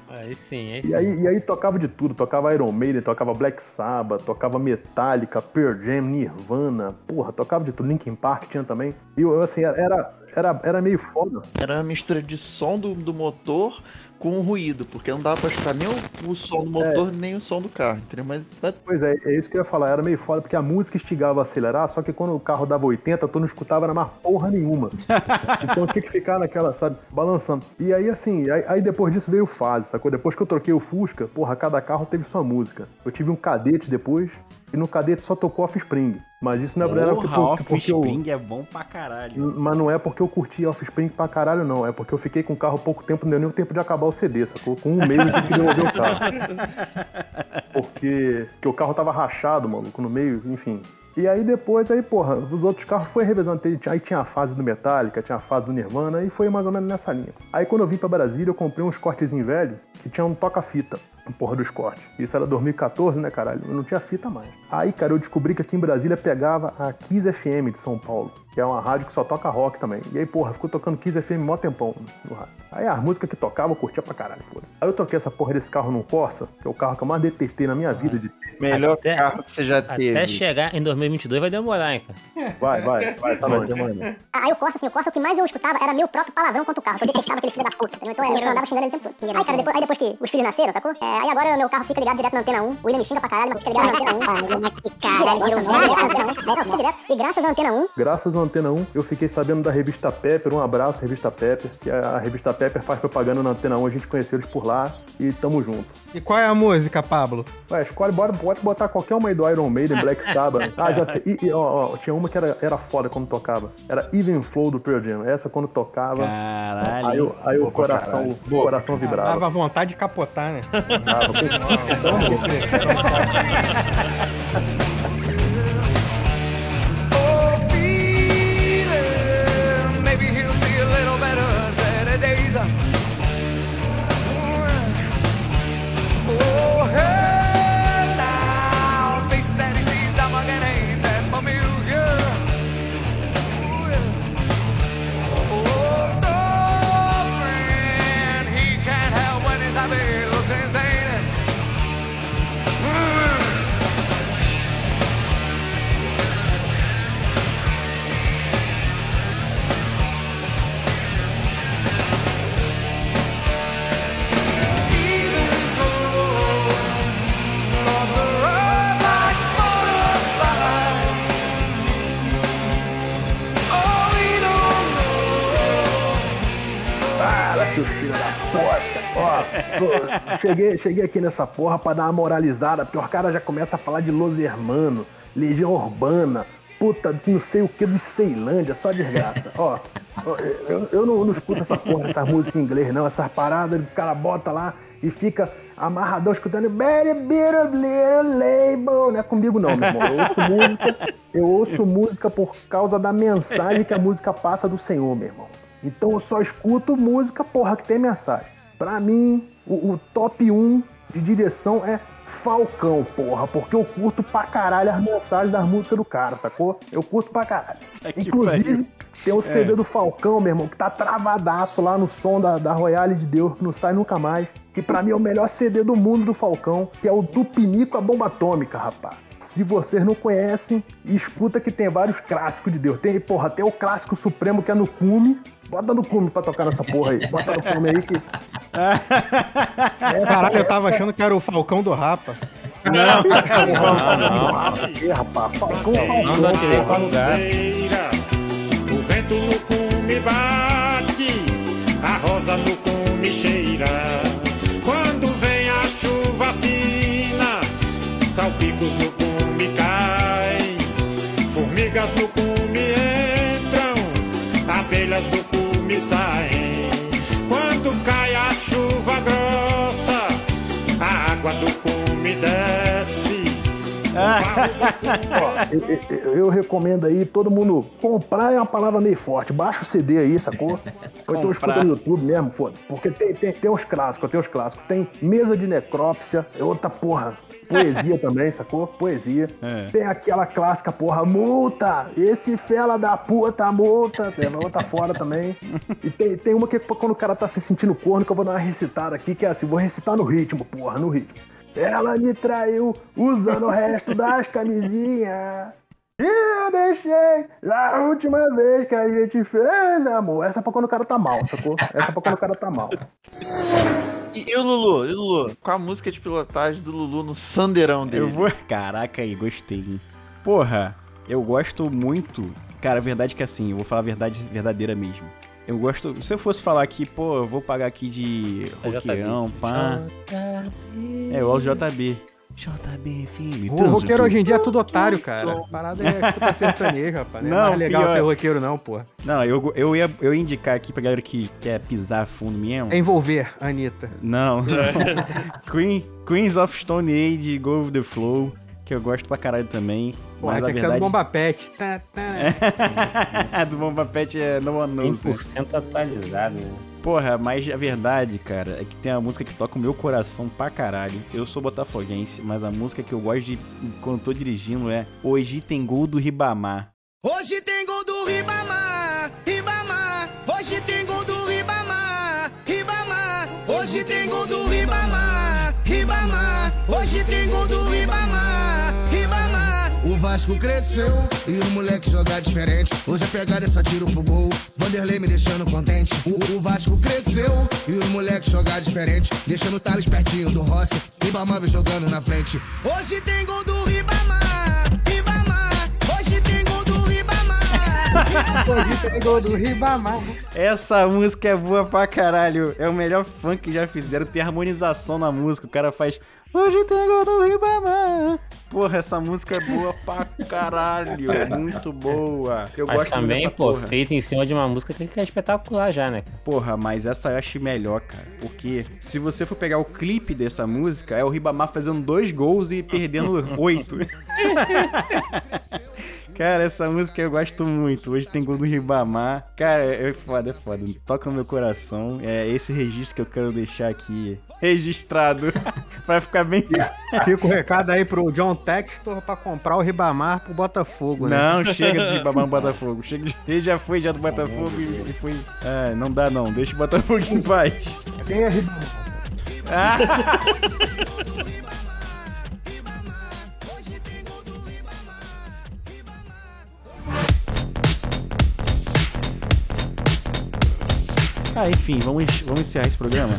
Aí sim, aí sim. E aí, e aí tocava de tudo, tocava Iron Maiden, tocava Black Sabbath, tocava Metallica, Pearl Jam, Nirvana, porra, tocava de tudo, Linkin Park tinha também. E assim, era, era, era meio foda. Era uma mistura de som do, do motor com o ruído, porque não dava pra escutar nem o, o som do motor, nem o som do carro, entendeu? Mas mas Pois é, é isso que eu ia falar, era meio foda, porque a música instigava a acelerar, só que quando o carro dava 80, tu não escutava era mais porra nenhuma. então tinha que ficar naquela, sabe, balançando. E aí, assim, aí, aí depois disso veio fase, sacou? Depois que eu troquei o Fusca, porra, cada carro teve sua música. Eu tive um cadete depois, e no cadete só tocou Offspring. Mas isso não era porque, porque, porque eu... Offspring é bom pra caralho. Mas não é porque eu curti Offspring pra caralho, não. É porque eu fiquei com o carro pouco tempo, não deu nem o tempo de acabar o CD, sacou? Com um mês eu tive que devolver o carro. Porque, porque o carro tava rachado, maluco, no meio, enfim. E aí depois, aí, porra, os outros carros foi revezando. Aí tinha a fase do Metallica, tinha a fase do Nirvana, e foi mais ou menos nessa linha. Aí quando eu vim pra Brasília, eu comprei uns cortezinhos velho que tinha um toca-fita. Porra dos cortes. Isso era 2014, né, caralho? Eu não tinha fita mais. Aí, cara, eu descobri que aqui em Brasília pegava a Kiss FM de São Paulo, que é uma rádio que só toca rock também. E aí, porra, ficou tocando Kiss FM mó tempão no rádio. Aí a música que tocava eu curtia pra caralho, foda-se. Aí eu toquei essa porra desse carro num Corsa, que é o carro que eu mais detestei na minha vida de Melhor Até- carro que você já teve. Até chegar em 2022 vai demorar, hein, cara. Vai, vai, vai, tá longe, demorando. Aí o Corsa, assim, o Corsa, o que mais eu escutava era meu próprio palavrão contra o carro. que Eu detestava aquele filho da puta. entendeu? Então eu andava xingando ele o tempo todo. Aí, cara, depois, aí depois que os filhos nasceram, sacou? É, aí agora o meu carro fica ligado direto na antena 1. O William me xinga pra caralho, mas fica ligado na antena 1. Caralho, virou velho. Não, fica direto. E graças à antena 1, Graças à Antena 1, eu fiquei sabendo da revista Pepper. Um abraço, revista Pepper. Que a, a revista Pepper faz propaganda na Antena 1, a gente conheceu eles por lá e tamo junto. E qual é a música, Pablo? Ué, escolhe, bora, pode botar qualquer uma aí do Iron Maiden, Black Sabbath. Ah, já sei. E, e, ó, ó, tinha uma que era, era foda quando tocava. Era Even Flow do Pearl Jam. Essa quando tocava. Caralho. Aí, o- aí o coração, caralho. o coração vibrava. Dava vontade de capotar, né? 아, 덕분에. 너무 덕분에. Cheguei, cheguei aqui nessa porra pra dar uma moralizada, porque os caras já começam a falar de Los Hermanos, Legião Urbana, puta, não sei o que dos Ceilândia, só desgraça. Ó, eu, eu não, não escuto essa porra, essas músicas em inglês, não. Essas paradas, o cara bota lá e fica amarradão escutando Very Little Little Label. Não é comigo não, meu irmão. Eu ouço música, eu ouço música por causa da mensagem que a música passa do Senhor, meu irmão. Então eu só escuto música, porra, que tem mensagem. Pra mim, o, o top 1 de direção é Falcão, porra, porque eu curto pra caralho as mensagens das músicas do cara, sacou? Eu curto pra caralho. que Inclusive, tem o CD É. do Falcão, meu irmão, que tá travadaço lá no som da, da Royale de Deus, que não sai nunca mais. Que pra mim é o melhor CD do mundo do Falcão, que é o do Pinico a Bomba Atômica, rapaz. Se vocês não conhecem, escuta que tem vários clássicos de Deus. Tem, porra, tem o clássico supremo que é no Cume. Bota no Cume pra tocar nessa porra aí. Bota no Cume aí que. Caralho, eu tava achando que era o Falcão do Rapa. Não, Ih, rapaz, Falcão, Não dá aquele lugar. O vento no cume bate, a rosa no cume cheira. Quando vem a chuva fina, salpicos no cume saem. Ó, eu, eu- recomendo aí todo mundo comprar é uma palavra meio forte. Baixa o CD aí, sacou? Ou então escuta no YouTube mesmo, foda. Porque tem, tem, tem uns clássicos, tem uns clássicos. Tem Mesa de Necrópsia, é outra porra. Poesia também, sacou? Poesia. É. Tem aquela clássica, porra, multa! Esse fela da puta, multa! Tem outra fora também. E tem, tem uma que é quando o cara tá se sentindo corno, que eu vou dar uma recitada aqui, que é assim, vou recitar no ritmo, porra, no ritmo. Ela me traiu usando o resto das camisinhas. E eu deixei na última vez que a gente fez, amor. Essa é pra quando o cara tá mal, sacou? Essa é pra quando o cara tá mal. E, e o Lulu? E o Lulu? Qual a música de pilotagem do Lulu no Sandeirão dele? Eu vou. Caraca aí, gostei. hein? Porra, eu gosto muito. Cara, a verdade é que assim, eu vou falar a verdade verdadeira mesmo. Eu gosto. Se eu fosse falar aqui, pô, eu vou pagar aqui de roqueirão, pá. É, o JB. JB, filho. O roqueiro hoje em dia é tudo otário, cara. A parada é escuta sertanejo, rapaz. Não é Não, mais legal pior. ser roqueiro, não, porra. Não, eu, eu, ia, eu ia indicar aqui pra galera que quer pisar fundo mesmo. É envolver, Anitta. Não. Queen, Queens of Stone Age, Go with the Flow, que eu gosto pra caralho também. Porra, mas a tem que ser do verdade... Bomba Pet. Tá, tá. do Bomba Pet é No One Knows. né? 100% atualizado. né? Porra, mas a verdade, cara, é que tem uma música que toca o meu coração pra caralho. Eu sou botafoguense, mas a música que eu gosto de quando tô dirigindo é Hoje tem gol do Ribamar. Hoje tem gol do Ribamar, Ribamar. Hoje tem gol do Ribamar, Hoje tem gol do Ribamar, Ribamar. Hoje tem gol do Ribamar, Ribamar. Vasco cresceu e o moleque joga diferente. Hoje a pegada é só tiro pro gol. Vanderlei me deixando contente. O, o Vasco cresceu e o moleque joga diferente. Deixando o Thales pertinho do Rossi. Ribamar vem jogando na frente. Hoje tem gol do Ribamar, Ribamar. Hoje tem gol do Ribamar. Hoje tem gol do Ribamar. Essa música é boa pra caralho. É o melhor funk que já fizeram. Tem harmonização na música. O cara faz. Hoje tem gol do Ribamar. Porra, essa música é boa pra caralho. É muito boa. Eu Mas gosto também, pô, porra. feito em cima de uma música que que é espetacular já, né? Porra, mas essa eu acho melhor, cara. Porque se você for pegar o clipe dessa música, é o Ribamar fazendo dois gols e perdendo oito. Cara, essa música eu gosto muito. Hoje tem gol do Ribamar. Cara, é foda, é foda. Toca no meu coração. É esse registro que eu quero deixar aqui registrado. pra ficar bem. Fica o recado aí pro John Textor pra comprar o Ribamar pro Botafogo, né? Não, chega de Ribamar no Botafogo. Chega de... Ele já foi já do Botafogo e e foi. Ah, não dá não. Deixa o Botafogo em paz. Quem é Ribamar? Ah! Ah, enfim, vamos, vamos encerrar esse programa?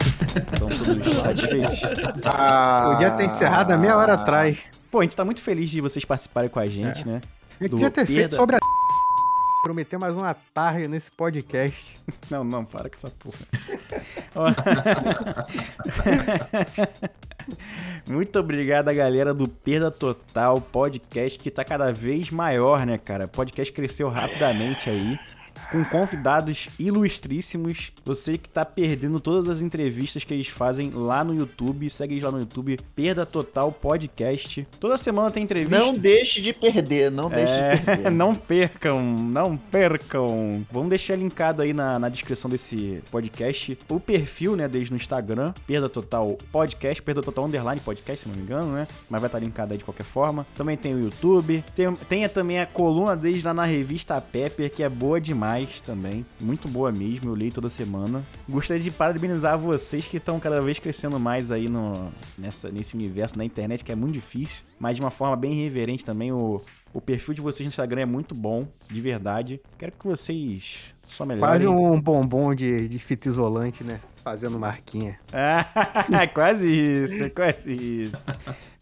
Estão todos satisfeitos? Podia ter encerrado há meia hora atrás. Pô, a gente tá muito feliz de vocês participarem com a gente, né? A gente Do podia ter feito Perda- sobre a. Prometer mais uma tarde nesse podcast. Não, não, para com essa porra. Muito obrigado a galera do Perda Total Podcast, que tá cada vez maior, né, cara? O podcast cresceu rapidamente aí. Com convidados ilustríssimos. Você que tá perdendo todas as entrevistas que eles fazem lá no YouTube. Segue eles lá no YouTube. Perda Total Podcast. Toda semana tem entrevista. Não deixe de perder, não deixe É, de perder. não percam, não percam. Vamos deixar linkado aí na, na descrição desse podcast o perfil, né, desde no Instagram, Perda Total Podcast, Perda Total Underline Podcast, se não me engano, né? Mas vai estar linkado aí de qualquer forma. Também tem o YouTube, tem, tem também a coluna deles lá na revista Pepper, que é boa demais também, muito boa mesmo, eu leio toda semana. Gostaria de parabenizar vocês que estão cada vez crescendo mais aí no, nessa, nesse universo da internet, que é muito difícil, mas de uma forma bem irreverente também, o, o perfil de vocês no Instagram é muito bom, de verdade. Quero que vocês só melhorem. Quase um bombom de, de fita isolante, né? Fazendo marquinha. Ah, quase isso, quase isso.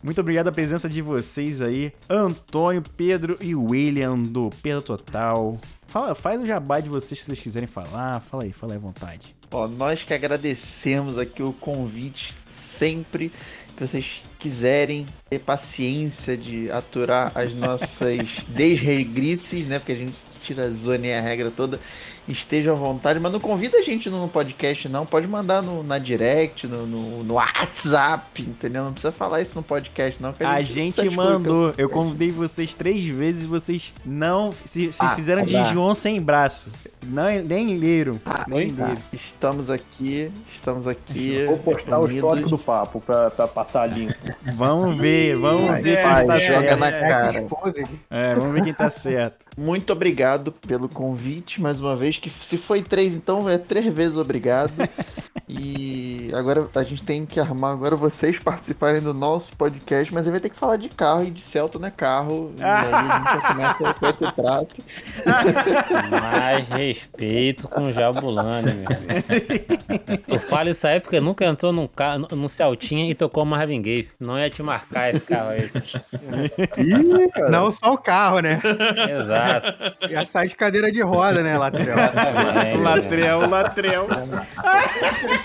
Muito obrigado a presença de vocês aí, Antônio, Pedro e William do Pedro Total. Fala, faz o jabá de vocês se vocês quiserem falar. Fala aí, fala aí à vontade. Ó, nós que agradecemos aqui o convite sempre que vocês quiserem ter paciência de aturar as nossas desregrices, né? Porque a gente tira a zona e a regra toda. Esteja à vontade, mas não convida a gente no podcast, não. Pode mandar no, na direct, no, no, no WhatsApp, entendeu? Não precisa falar isso no podcast, não. A essas gente coisas mandou. Eu convidei vocês três vezes e vocês não se, se Ah, fizeram de tá. João sem braço. Não, nem leram. nem Tá, leram. Estamos aqui, estamos aqui. Vou postar o unidos. histórico do papo pra, pra passar limpo. Vamos ver, vamos ver quem está joga certo. na cara. É, vamos ver quem tá certo. Muito obrigado pelo convite, mais uma vez. Que se foi três, então é três vezes obrigado. e agora a gente tem que armar agora vocês participarem do nosso podcast, mas aí vai ter que falar de carro e de Celta não é carro. E aí a gente já começa com esse prato. Mais respeito com o Jabulani, meu amigo. Tu fala isso aí porque nunca entrou num, carro, num Celtinha e tocou Marvin Gaye. Não ia te marcar esse carro aí. Não só o carro, né? Exato. Ia sair de cadeira de roda, né, lateral? Latrel, latrel.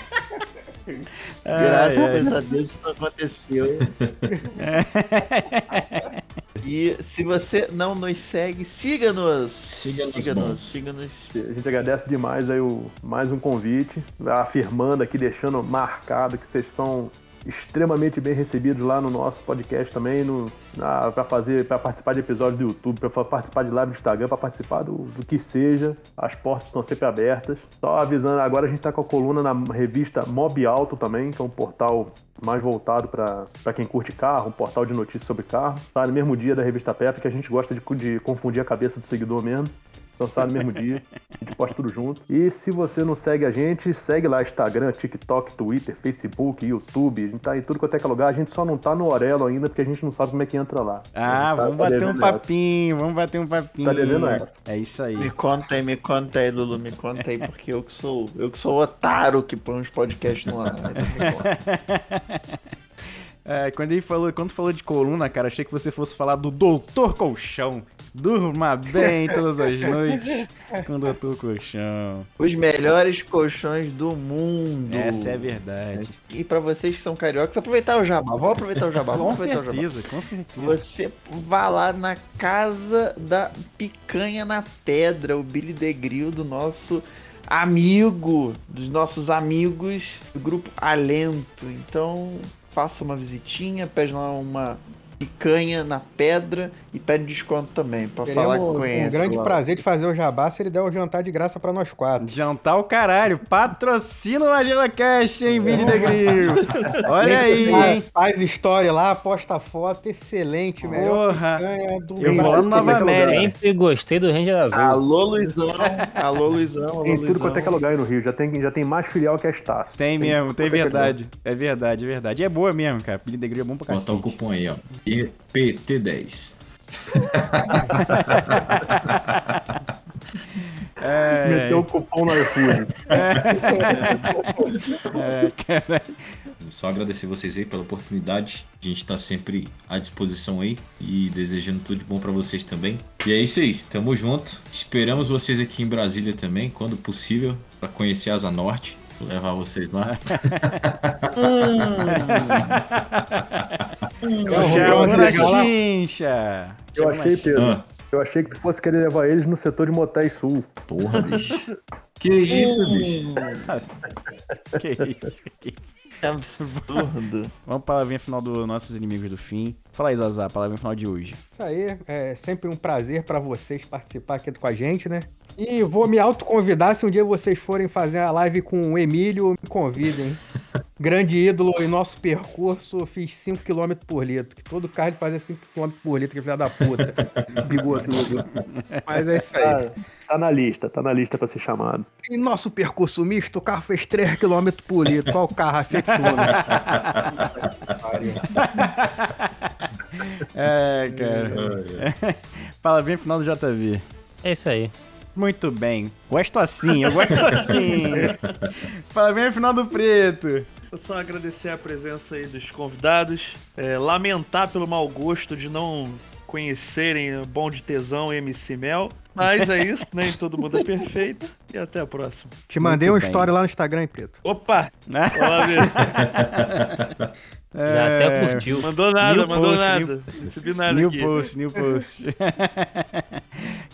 Graças a Deus isso aconteceu. E se você não nos segue, siga-nos. Siga-nos, Siga-nos. Siga-nos. A gente agradece demais aí o, mais um convite, afirmando aqui, deixando marcado que vocês são extremamente bem recebidos lá no nosso podcast também, no, na, pra fazer, para participar de episódios do YouTube, para participar de live do Instagram, para participar do, do que seja. As portas estão sempre abertas. Só avisando, agora a gente tá com a coluna na revista Mob Alto também, que é um portal mais voltado para quem curte carro, um portal de notícias sobre carro. Tá no mesmo dia da revista Pepe, que a gente gosta de, de confundir a cabeça do seguidor mesmo. Lançar no mesmo dia. A gente posta tudo junto. E se você não segue a gente, segue lá Instagram, TikTok, Twitter, Facebook, YouTube. A gente tá em tudo quanto é que é lugar. A gente só não tá no Orelo ainda porque a gente não sabe como é que entra lá. Ah, Tá- vamos tá bater um devendo essa. papinho, vamos bater um papinho. Tá devendo essa. É isso aí. Me conta aí, me conta aí, Lulu, me conta aí, porque eu que sou, eu que sou o otário que põe uns podcasts no ar. É, quando ele falou, quando falou de coluna, cara, achei que você fosse falar do Doutor Colchão. Durma bem todas as noites com o Doutor Colchão. Os melhores colchões do mundo. Essa é a verdade. E pra vocês que são cariocas, aproveitar o jabá. Vamos aproveitar o jabá. Com o jabá. certeza, com certeza. Você vá lá na casa da picanha na pedra, o Billy the Grill do nosso amigo, dos nossos amigos do grupo Alento. Então, faça uma visitinha, pede lá uma picanha na pedra e pede desconto também, pra falar que Teremos conhece. um grande lá. prazer de fazer o jabá se ele der o jantar de graça pra nós quatro. Jantar o caralho. Patrocina o Magela Cash, hein, Billy the Grill. Olha aí, Faz- hein. Faz história lá, posta foto, excelente, melhor Porra. do Eu vou lá no Nova América. Sempre gostei do Ranger Azul. Alô, Luizão. Alô, Luizão. Alô, Em tudo quanto é que é Luizão. lugar aí no Rio. Já tem, já tem mais filial que a Estácio. Tem mesmo, tem tudo quanto é é verdade. É verdade, é verdade. E é boa mesmo, cara. The Grill é bom pra Botar o cacete. cupom aí, ó. IPT10. É, Meteu o cupom no iFood. é. Só agradecer vocês aí pela oportunidade. A gente tá sempre à disposição aí e desejando tudo de bom pra vocês também. E é isso aí, tamo junto. Esperamos vocês aqui em Brasília também, quando possível, pra conhecer a Asa Norte. Vou levar vocês lá. Chama na legal lá. chincha. Eu Chama na achei. Pedro. Ah. Eu achei que tu fosse querer levar eles no setor de motéis sul. Porra, bicho. Que isso, bicho? Que isso, que absurdo. Vamos para a palavrinha final dos nossos inimigos do fim. Fala aí, Zazá, a palavrinha final de hoje. Isso aí, é sempre um prazer pra vocês participar aqui com a gente, né? E vou me autoconvidar se um dia vocês forem fazer a live com o Emílio, me convidem. Grande ídolo em nosso percurso, fiz 5km por litro. Que todo carro ele fazia 5km por litro, que filha da puta. Bigodudo. Mas é isso aí. Tá, tá na lista, tá na lista pra ser chamado. Em nosso percurso misto, o carro fez 3km por litro. Qual carro? A Fiat. É, cara. Palavrinha final do JV. É isso aí. Muito bem. Gosto assim, eu gosto assim. Palavrinha final do Preto. Eu só agradecer a presença aí dos convidados. é, lamentar pelo mau gosto de não conhecerem o Bom de Tesão e MC Mel. Mas é isso, nem todo mundo é perfeito. E até a próxima. Te mandei Muito uma bem. história lá no Instagram, hein, Preto. Opa! Né? Já até curtiu. Mandou nada, New mandou post, nada. new- recebi nada New aqui. post, new post.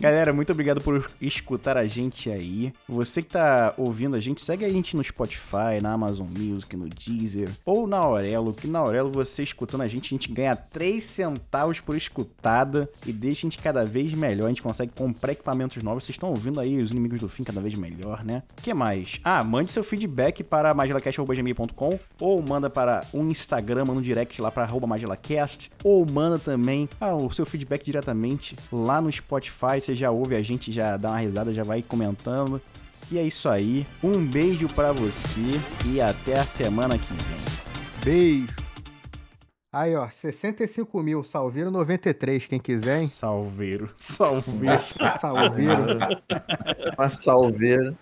Galera, muito obrigado por escutar a gente aí. Você que tá ouvindo a gente, segue a gente no Spotify, na Amazon Music, no Deezer ou na Aurelo, que na Aurelo você escutando a gente, a gente ganha 3 centavos por escutada e deixa a gente cada vez melhor. A gente consegue comprar equipamentos novos. Vocês estão ouvindo aí os inimigos do fim cada vez melhor, né? O que mais? Ah, mande seu feedback para magelacast.gmail.com ou manda para um Instagram, manda um direct lá para arroba magelacast ou manda também ah, o seu feedback diretamente lá no Spotify. Você já ouve a gente, já dá uma risada, já vai comentando. E é isso aí. Um beijo pra você e até a semana que vem. Beijo. Aí, ó, 65 mil, Salveiro 93, quem quiser, hein? Salveiro, salveiro. Salveiro. Uma salveira.